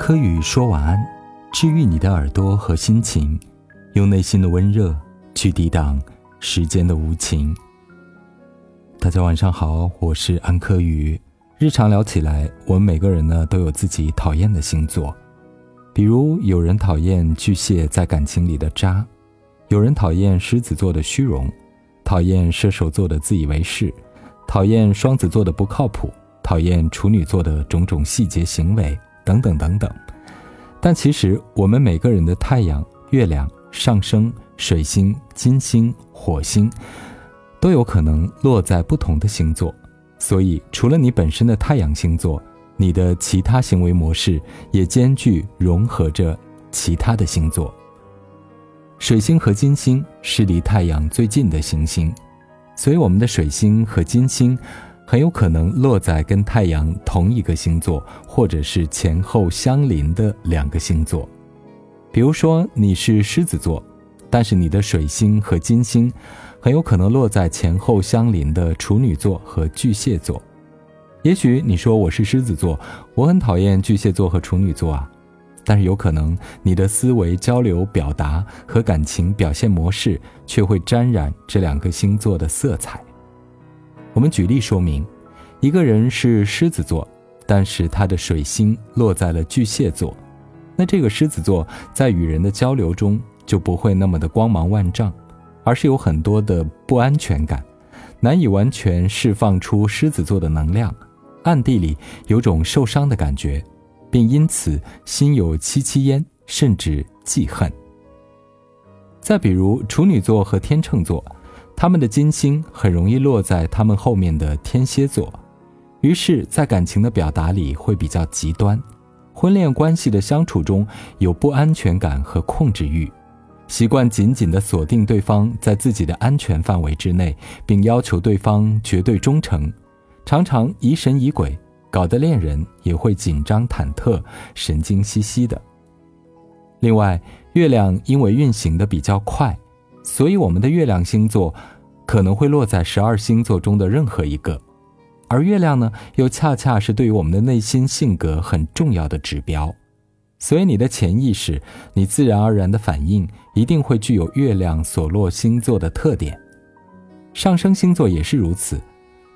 柯宇说晚安，治愈你的耳朵和心情，用内心的温热去抵挡时间的无情。大家晚上好，我是安柯宇。日常聊起来，我们每个人呢都有自己讨厌的星座，比如有人讨厌巨蟹在感情里的渣，有人讨厌狮子座的虚荣，讨厌射手座的自以为是，讨厌双子座的不靠谱，讨厌处女座的种种细节行为。等等等等，但其实我们每个人的太阳、月亮、上升、水星、金星、火星，都有可能落在不同的星座。所以，除了你本身的太阳星座，你的其他行为模式也兼具融合着其他的星座。水星和金星是离太阳最近的行星，所以我们的水星和金星。很有可能落在跟太阳同一个星座，或者是前后相邻的两个星座。比如说你是狮子座，但是你的水星和金星很有可能落在前后相邻的处女座和巨蟹座。也许你说我是狮子座，我很讨厌巨蟹座和处女座啊，但是有可能你的思维交流、表达和感情表现模式却会沾染这两个星座的色彩。我们举例说明，一个人是狮子座，但是他的水星落在了巨蟹座，那这个狮子座在与人的交流中就不会那么的光芒万丈，而是有很多的不安全感，难以完全释放出狮子座的能量，暗地里有种受伤的感觉，并因此心有戚戚焉，甚至记恨。再比如处女座和天秤座。他们的金星很容易落在他们后面的天蝎座，于是，在感情的表达里会比较极端，婚恋关系的相处中有不安全感和控制欲，习惯紧紧地锁定对方在自己的安全范围之内，并要求对方绝对忠诚，常常疑神疑鬼，搞得恋人也会紧张忐忑、神经兮兮的。另外，月亮因为运行的比较快。所以，我们的月亮星座可能会落在十二星座中的任何一个，而月亮呢，又恰恰是对于我们的内心性格很重要的指标。所以，你的潜意识，你自然而然的反应，一定会具有月亮所落星座的特点。上升星座也是如此，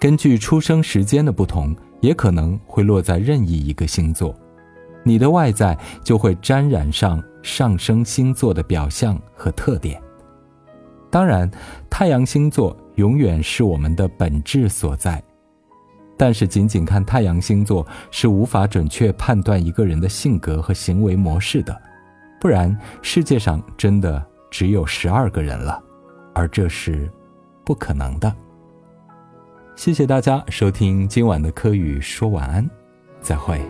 根据出生时间的不同，也可能会落在任意一个星座，你的外在就会沾染上上升星座的表象和特点。当然，太阳星座永远是我们的本质所在，但是仅仅看太阳星座是无法准确判断一个人的性格和行为模式的，不然世界上真的只有十二个人了，而这是不可能的。谢谢大家收听今晚的科宇说晚安，再会。